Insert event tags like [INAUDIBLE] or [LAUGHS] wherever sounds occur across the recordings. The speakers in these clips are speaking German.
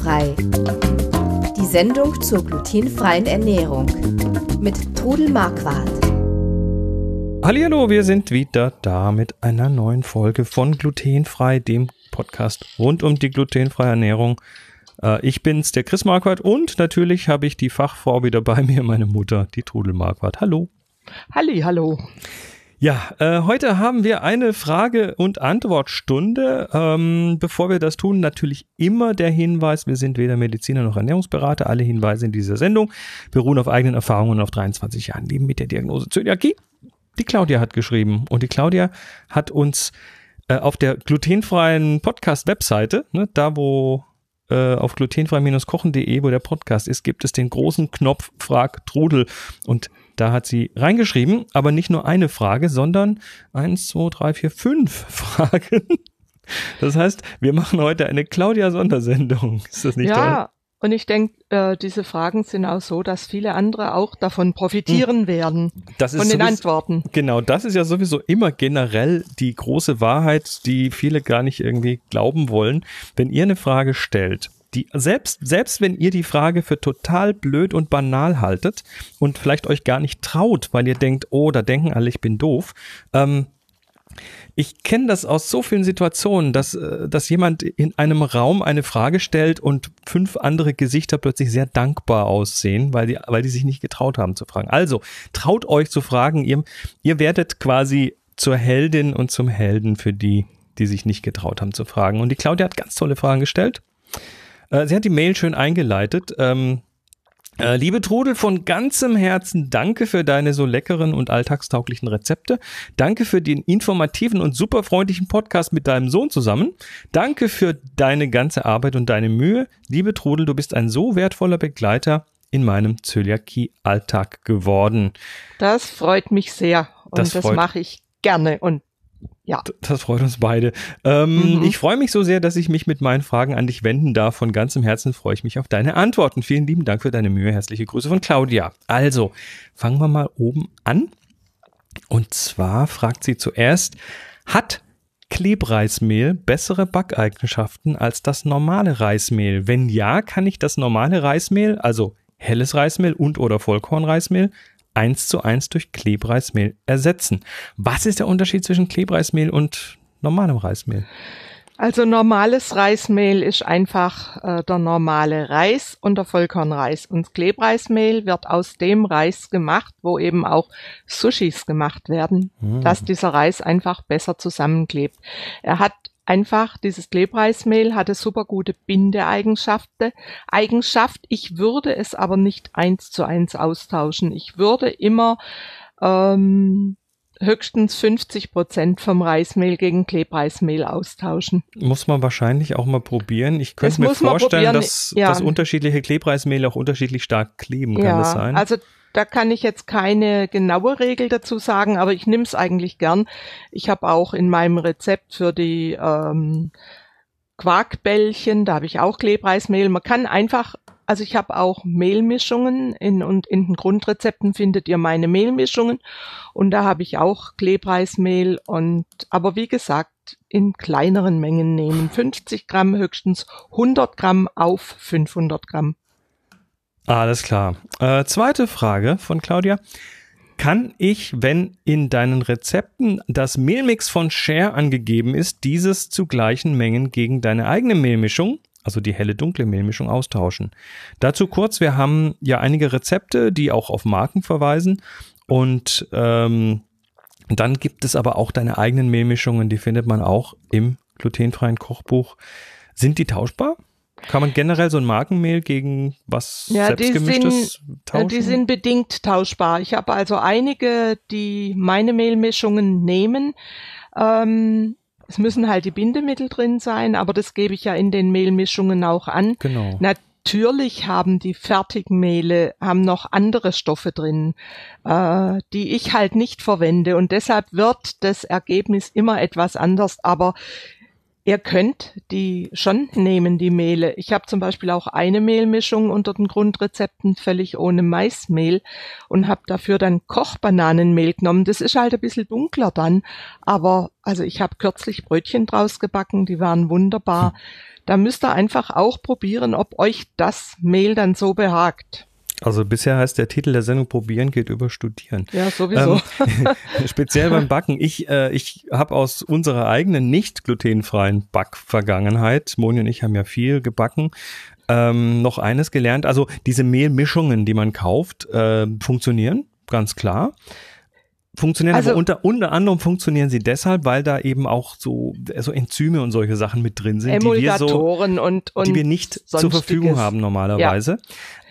Glutenfrei. Die Sendung zur glutenfreien Ernährung mit Trudel Marquardt. Hallo, wir sind wieder da mit einer neuen Folge von Glutenfrei, dem Podcast rund um die glutenfreie Ernährung. Äh, ich bin's, der Chris Marquardt und natürlich habe ich die Fachfrau wieder bei mir, meine Mutter, die Trudel Marquardt. Hallo. Halli, hallo. Ja, äh, heute haben wir eine Frage- und Antwortstunde. Ähm, bevor wir das tun, natürlich immer der Hinweis, wir sind weder Mediziner noch Ernährungsberater. Alle Hinweise in dieser Sendung beruhen auf eigenen Erfahrungen und auf 23 Jahren Leben mit der Diagnose Zöliakie. Die Claudia hat geschrieben und die Claudia hat uns äh, auf der glutenfreien Podcast-Webseite, ne, da wo äh, auf glutenfrei-kochen.de, wo der Podcast ist, gibt es den großen Knopf Frag Trudel und da hat sie reingeschrieben, aber nicht nur eine Frage, sondern eins, zwei, drei, vier, fünf [LAUGHS] Fragen. Das heißt, wir machen heute eine Claudia-Sondersendung. Ist das nicht ja, toll? und ich denke, äh, diese Fragen sind auch so, dass viele andere auch davon profitieren hm. werden. Das ist von den sowieso, Antworten. Genau, das ist ja sowieso immer generell die große Wahrheit, die viele gar nicht irgendwie glauben wollen. Wenn ihr eine Frage stellt, die selbst, selbst wenn ihr die Frage für total blöd und banal haltet und vielleicht euch gar nicht traut, weil ihr denkt, oh, da denken alle, ich bin doof, ähm, ich kenne das aus so vielen Situationen, dass, äh, dass jemand in einem Raum eine Frage stellt und fünf andere Gesichter plötzlich sehr dankbar aussehen, weil die, weil die sich nicht getraut haben zu fragen. Also, traut euch zu fragen, ihr, ihr werdet quasi zur Heldin und zum Helden für die, die sich nicht getraut haben zu fragen. Und die Claudia hat ganz tolle Fragen gestellt. Äh, sie hat die Mail schön eingeleitet. Ähm, äh, liebe Trudel, von ganzem Herzen danke für deine so leckeren und alltagstauglichen Rezepte. Danke für den informativen und super freundlichen Podcast mit deinem Sohn zusammen. Danke für deine ganze Arbeit und deine Mühe. Liebe Trudel, du bist ein so wertvoller Begleiter in meinem Zöliakie-Alltag geworden. Das freut mich sehr und das, das mache ich gerne und ja. Das freut uns beide. Ähm, mhm. Ich freue mich so sehr, dass ich mich mit meinen Fragen an dich wenden darf. Von ganzem Herzen freue ich mich auf deine Antworten. Vielen lieben Dank für deine Mühe. Herzliche Grüße von Claudia. Also, fangen wir mal oben an. Und zwar fragt sie zuerst, hat Klebreismehl bessere Backeigenschaften als das normale Reismehl? Wenn ja, kann ich das normale Reismehl, also helles Reismehl und oder Vollkornreismehl, eins zu eins durch Klebreismehl ersetzen. Was ist der Unterschied zwischen Klebreismehl und normalem Reismehl? Also normales Reismehl ist einfach äh, der normale Reis und der Vollkornreis. Und Klebreismehl wird aus dem Reis gemacht, wo eben auch Sushis gemacht werden, mhm. dass dieser Reis einfach besser zusammenklebt. Er hat einfach, dieses Klebreismehl hatte super gute Bindeeigenschaften. Eigenschaft, ich würde es aber nicht eins zu eins austauschen. Ich würde immer ähm, höchstens 50 Prozent vom Reismehl gegen Klebreismehl austauschen. Muss man wahrscheinlich auch mal probieren. Ich könnte mir vorstellen, dass, ja. dass unterschiedliche Klebreismehl auch unterschiedlich stark kleben. Kann ja, das sein? Also da kann ich jetzt keine genaue Regel dazu sagen, aber ich nehme es eigentlich gern. Ich habe auch in meinem Rezept für die ähm, Quarkbällchen, da habe ich auch Klebreismehl. Man kann einfach, also ich habe auch Mehlmischungen in, und in den Grundrezepten findet ihr meine Mehlmischungen und da habe ich auch Klebreismehl und, aber wie gesagt, in kleineren Mengen nehmen. 50 Gramm höchstens 100 Gramm auf 500 Gramm. Alles klar. Äh, zweite Frage von Claudia. Kann ich, wenn in deinen Rezepten das Mehlmix von Share angegeben ist, dieses zu gleichen Mengen gegen deine eigene Mehlmischung, also die helle dunkle Mehlmischung, austauschen? Dazu kurz, wir haben ja einige Rezepte, die auch auf Marken verweisen und ähm, dann gibt es aber auch deine eigenen Mehlmischungen, die findet man auch im glutenfreien Kochbuch. Sind die tauschbar? Kann man generell so ein Markenmehl gegen was ja, selbstgemischtes sind, tauschen? Die sind bedingt tauschbar. Ich habe also einige, die meine Mehlmischungen nehmen. Ähm, es müssen halt die Bindemittel drin sein, aber das gebe ich ja in den Mehlmischungen auch an. Genau. Natürlich haben die Fertigmehle haben noch andere Stoffe drin, äh, die ich halt nicht verwende und deshalb wird das Ergebnis immer etwas anders. Aber Ihr könnt die schon nehmen, die Mehle. Ich habe zum Beispiel auch eine Mehlmischung unter den Grundrezepten völlig ohne Maismehl und habe dafür dann Kochbananenmehl genommen. Das ist halt ein bisschen dunkler dann, aber also ich habe kürzlich Brötchen draus gebacken, die waren wunderbar. Hm. Da müsst ihr einfach auch probieren, ob euch das Mehl dann so behagt. Also bisher heißt der Titel der Sendung Probieren geht über Studieren. Ja, sowieso. Ähm, [LAUGHS] speziell beim Backen. Ich, äh, ich habe aus unserer eigenen nicht glutenfreien Backvergangenheit, Moni und ich haben ja viel gebacken, ähm, noch eines gelernt. Also diese Mehlmischungen, die man kauft, äh, funktionieren, ganz klar. Funktionieren also, aber unter, unter anderem funktionieren sie deshalb, weil da eben auch so, so Enzyme und solche Sachen mit drin sind, die wir so, und, und die wir nicht zur Verfügung haben normalerweise. Ja.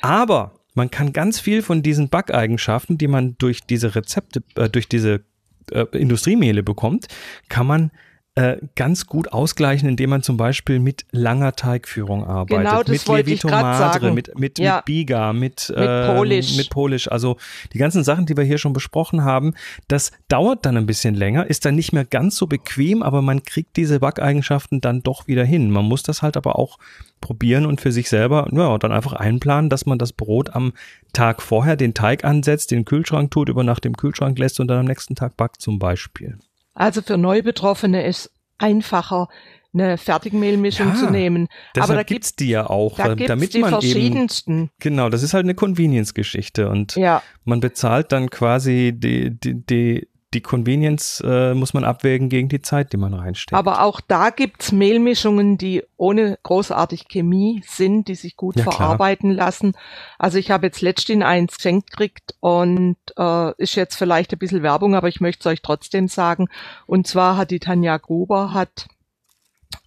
Aber man kann ganz viel von diesen Backeigenschaften, die man durch diese Rezepte, äh, durch diese äh, Industriemehle bekommt, kann man äh, ganz gut ausgleichen, indem man zum Beispiel mit langer Teigführung arbeitet. Genau, das mit Levito Madre, mit, mit, ja. mit Biga, mit, mit, äh, Polish. mit Polish. Also die ganzen Sachen, die wir hier schon besprochen haben, das dauert dann ein bisschen länger, ist dann nicht mehr ganz so bequem, aber man kriegt diese Backeigenschaften dann doch wieder hin. Man muss das halt aber auch probieren und für sich selber, ja, dann einfach einplanen, dass man das Brot am Tag vorher den Teig ansetzt, den Kühlschrank tut, über Nacht im Kühlschrank lässt und dann am nächsten Tag backt zum Beispiel. Also für Neubetroffene ist einfacher, eine Fertigmehlmischung ja, zu nehmen. Aber da gibt's die ja auch, da damit die man verschiedensten. eben genau, das ist halt eine Convenience-Geschichte und ja. man bezahlt dann quasi die, die, die die Convenience äh, muss man abwägen gegen die Zeit, die man reinsteckt. Aber auch da gibt's Mehlmischungen, die ohne großartig Chemie sind, die sich gut ja, verarbeiten klar. lassen. Also ich habe jetzt letztens eins geschenkt gekriegt und äh, ist jetzt vielleicht ein bisschen Werbung, aber ich möchte es euch trotzdem sagen. Und zwar hat die Tanja Gruber hat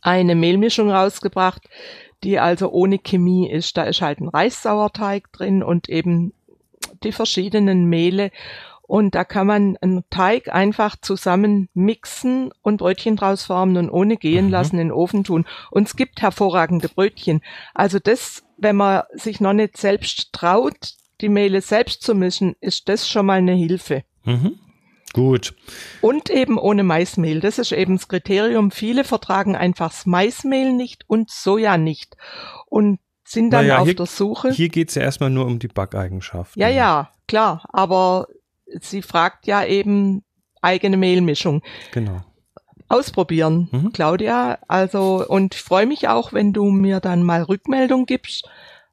eine Mehlmischung rausgebracht, die also ohne Chemie ist. Da ist halt ein Reissauerteig drin und eben die verschiedenen Mehle und da kann man einen Teig einfach zusammen mixen und Brötchen draus formen und ohne gehen mhm. lassen in den Ofen tun. Und es gibt hervorragende Brötchen. Also das, wenn man sich noch nicht selbst traut, die Mehle selbst zu mischen, ist das schon mal eine Hilfe. Mhm. Gut. Und eben ohne Maismehl. Das ist eben das Kriterium. Viele vertragen einfach das Maismehl nicht und Soja nicht. Und sind dann naja, auf hier, der Suche. Hier geht's ja erstmal nur um die Backeigenschaften. Ja, ja, klar. Aber sie fragt ja eben eigene Mehlmischung. Genau. Ausprobieren, mhm. Claudia. Also, und ich freue mich auch, wenn du mir dann mal Rückmeldung gibst,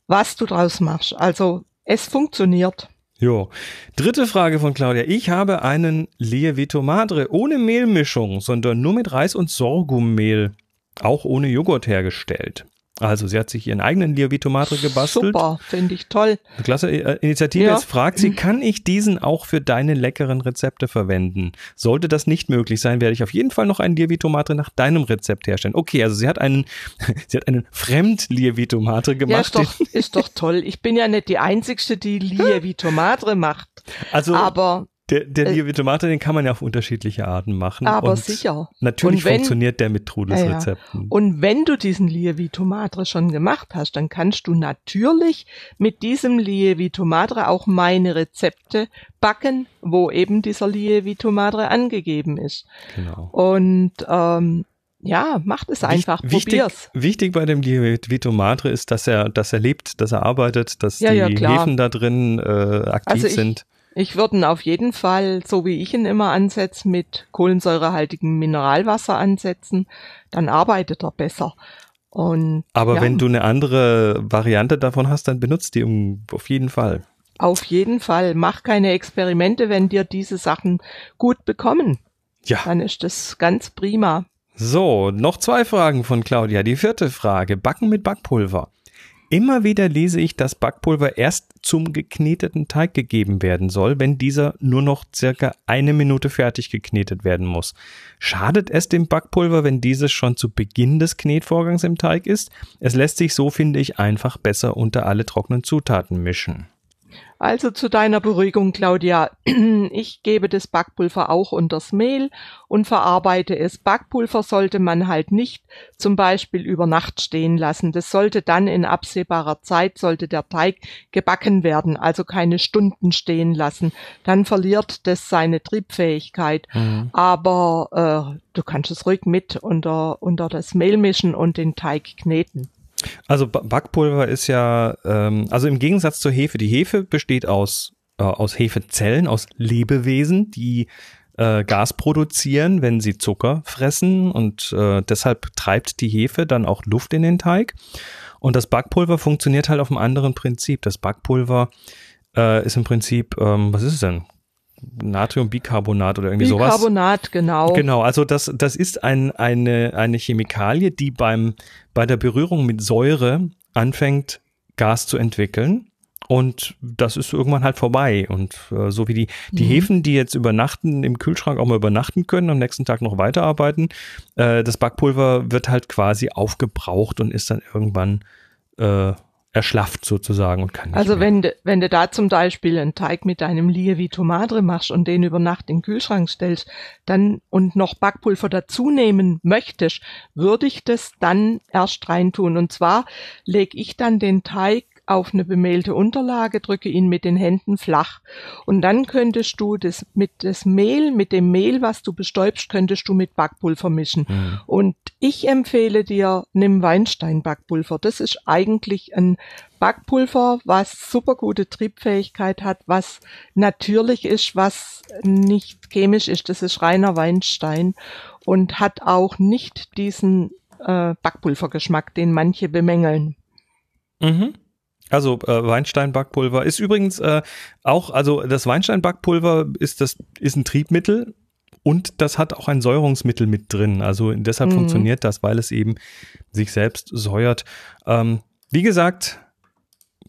was du draus machst. Also, es funktioniert. Jo. Dritte Frage von Claudia. Ich habe einen Lievito Madre ohne Mehlmischung, sondern nur mit Reis und Sorghummehl, auch ohne Joghurt hergestellt. Also sie hat sich ihren eigenen Lievito Madre gebastelt. Super, finde ich toll. klasse äh, Initiative. Ja. Jetzt fragt sie, kann ich diesen auch für deine leckeren Rezepte verwenden? Sollte das nicht möglich sein, werde ich auf jeden Fall noch einen Lievito Madre nach deinem Rezept herstellen. Okay, also sie hat einen, [LAUGHS] sie hat einen Fremd Lievito Madre gemacht. Ja, ist doch, ist doch toll. Ich bin ja nicht die Einzige, die Lievito Madre macht. Also, aber der, der äh, Tomate, den kann man ja auf unterschiedliche Arten machen. Aber sicher. Natürlich wenn, funktioniert der mit Trudels ja, Rezepten. Und wenn du diesen Lievi Tomate schon gemacht hast, dann kannst du natürlich mit diesem Lievi Tomate auch meine Rezepte backen, wo eben dieser Lievi Tomate angegeben ist. Genau. Und ähm, ja, macht es einfach, wichtig, probier's. Wichtig bei dem Vito Madre ist, dass er, dass er lebt, dass er arbeitet, dass ja, die ja, Hefen da drin äh, aktiv also ich, sind. Ich würde ihn auf jeden Fall, so wie ich ihn immer ansetze, mit kohlensäurehaltigem Mineralwasser ansetzen. Dann arbeitet er besser. Und, Aber ja, wenn du eine andere Variante davon hast, dann benutzt die auf jeden Fall. Auf jeden Fall. Mach keine Experimente, wenn dir diese Sachen gut bekommen. Ja. Dann ist das ganz prima. So, noch zwei Fragen von Claudia. Die vierte Frage. Backen mit Backpulver. Immer wieder lese ich, dass Backpulver erst zum gekneteten Teig gegeben werden soll, wenn dieser nur noch circa eine Minute fertig geknetet werden muss. Schadet es dem Backpulver, wenn dieses schon zu Beginn des Knetvorgangs im Teig ist? Es lässt sich so, finde ich, einfach besser unter alle trockenen Zutaten mischen. Also zu deiner Beruhigung, Claudia. [CLEARS THROAT] Ich gebe das Backpulver auch unters Mehl und verarbeite es. Backpulver sollte man halt nicht zum Beispiel über Nacht stehen lassen. Das sollte dann in absehbarer Zeit, sollte der Teig gebacken werden, also keine Stunden stehen lassen. Dann verliert das seine Triebfähigkeit. Mhm. Aber äh, du kannst es ruhig mit unter, unter das Mehl mischen und den Teig kneten. Also Backpulver ist ja, ähm, also im Gegensatz zur Hefe, die Hefe besteht aus, äh, aus Hefezellen, aus Lebewesen, die äh, Gas produzieren, wenn sie Zucker fressen und äh, deshalb treibt die Hefe dann auch Luft in den Teig. Und das Backpulver funktioniert halt auf einem anderen Prinzip. Das Backpulver äh, ist im Prinzip, ähm, was ist es denn? Natriumbicarbonat oder irgendwie Bicarbonat, sowas. Bicarbonat, genau. Genau, also das, das ist ein, eine, eine Chemikalie, die beim, bei der Berührung mit Säure anfängt, Gas zu entwickeln. Und das ist irgendwann halt vorbei. Und äh, so wie die, die mhm. Hefen, die jetzt übernachten, im Kühlschrank auch mal übernachten können, am nächsten Tag noch weiterarbeiten, äh, das Backpulver wird halt quasi aufgebraucht und ist dann irgendwann äh, erschlafft sozusagen und kann nicht Also mehr. wenn du, wenn du da zum Beispiel einen Teig mit deinem Lievi Tomate machst und den über Nacht in den Kühlschrank stellst, dann und noch Backpulver dazu nehmen möchtest, würde ich das dann erst reintun. Und zwar lege ich dann den Teig auf eine bemehlte Unterlage, drücke ihn mit den Händen flach. Und dann könntest du das mit das Mehl, mit dem Mehl, was du bestäubst, könntest du mit Backpulver mischen. Mhm. Und ich empfehle dir, nimm Weinstein-Backpulver. Das ist eigentlich ein Backpulver, was super gute Triebfähigkeit hat, was natürlich ist, was nicht chemisch ist. Das ist reiner Weinstein und hat auch nicht diesen äh, Backpulvergeschmack, den manche bemängeln. Mhm. Also äh, Weinstein-Backpulver ist übrigens äh, auch, also das Weinstein-Backpulver ist das ist ein Triebmittel und das hat auch ein Säurungsmittel mit drin. Also deshalb mhm. funktioniert das, weil es eben sich selbst säuert. Ähm, wie gesagt,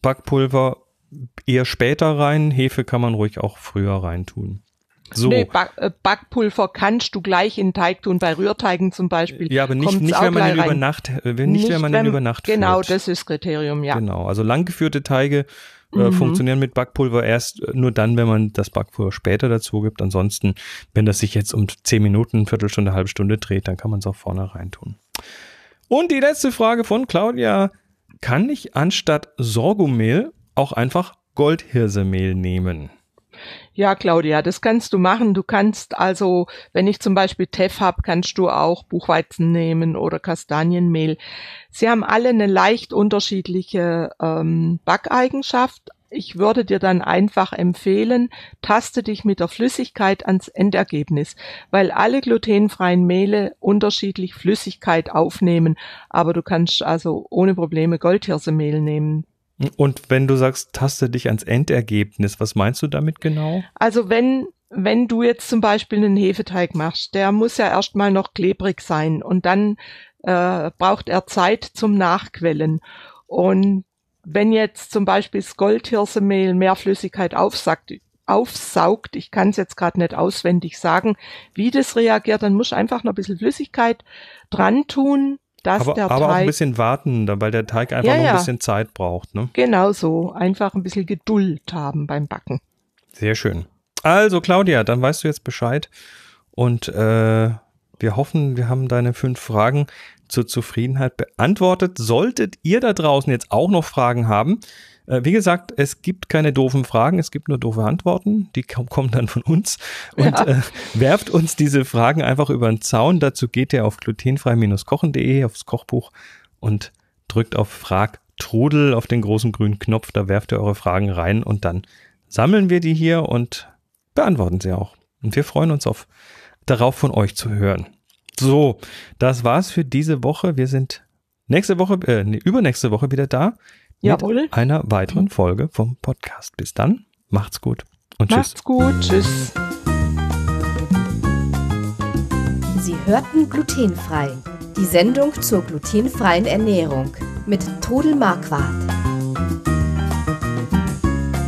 Backpulver eher später rein, Hefe kann man ruhig auch früher reintun. So. Nee, Back, äh, Backpulver kannst du gleich in Teig tun, bei Rührteigen zum Beispiel. Ja, aber nicht, nicht wenn man den über Nacht, äh, nicht, nicht wenn man den über Nacht Genau, führt. das ist Kriterium, ja. Genau, also langgeführte Teige äh, mhm. funktionieren mit Backpulver erst nur dann, wenn man das Backpulver später dazu gibt. Ansonsten, wenn das sich jetzt um zehn Minuten, Viertelstunde, halbe Stunde dreht, dann kann man es auch vorne rein tun. Und die letzte Frage von Claudia. Kann ich anstatt Sorghummehl auch einfach Goldhirsemehl nehmen? Ja, Claudia, das kannst du machen. Du kannst also, wenn ich zum Beispiel Teff habe, kannst du auch Buchweizen nehmen oder Kastanienmehl. Sie haben alle eine leicht unterschiedliche ähm, Backeigenschaft. Ich würde dir dann einfach empfehlen, taste dich mit der Flüssigkeit ans Endergebnis, weil alle glutenfreien Mehle unterschiedlich Flüssigkeit aufnehmen. Aber du kannst also ohne Probleme Goldhirsemehl nehmen. Und wenn du sagst, taste dich ans Endergebnis, was meinst du damit genau? Also wenn wenn du jetzt zum Beispiel einen Hefeteig machst, der muss ja erstmal noch klebrig sein und dann äh, braucht er Zeit zum Nachquellen. Und wenn jetzt zum Beispiel das Goldhirsemehl mehr Flüssigkeit aufsagt, aufsaugt, ich kann es jetzt gerade nicht auswendig sagen, wie das reagiert, dann muss einfach noch ein bisschen Flüssigkeit dran tun dass aber, der aber Teig. auch ein bisschen warten, weil der Teig einfach ja, noch ein bisschen Zeit braucht. Ne? Genau so. Einfach ein bisschen Geduld haben beim Backen. Sehr schön. Also, Claudia, dann weißt du jetzt Bescheid. Und äh, wir hoffen, wir haben deine fünf Fragen zur Zufriedenheit beantwortet. Solltet ihr da draußen jetzt auch noch Fragen haben, wie gesagt, es gibt keine doofen Fragen, es gibt nur doofe Antworten. Die kommen dann von uns. Und ja. äh, werft uns diese Fragen einfach über den Zaun. Dazu geht ihr auf glutenfrei-kochen.de aufs Kochbuch und drückt auf Frag Trudel auf den großen grünen Knopf. Da werft ihr eure Fragen rein und dann sammeln wir die hier und beantworten sie auch. Und wir freuen uns auf darauf von euch zu hören. So, das war's für diese Woche. Wir sind nächste Woche, äh, übernächste Woche wieder da Jawohl. mit einer weiteren Folge vom Podcast. Bis dann, macht's gut und macht's tschüss. Macht's gut, tschüss. Sie hörten glutenfrei. Die Sendung zur glutenfreien Ernährung mit Todel Marquardt.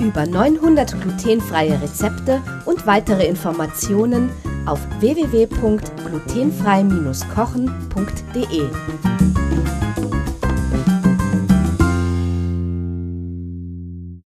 Über 900 glutenfreie Rezepte und weitere Informationen auf www.glutenfrei-kochen.de.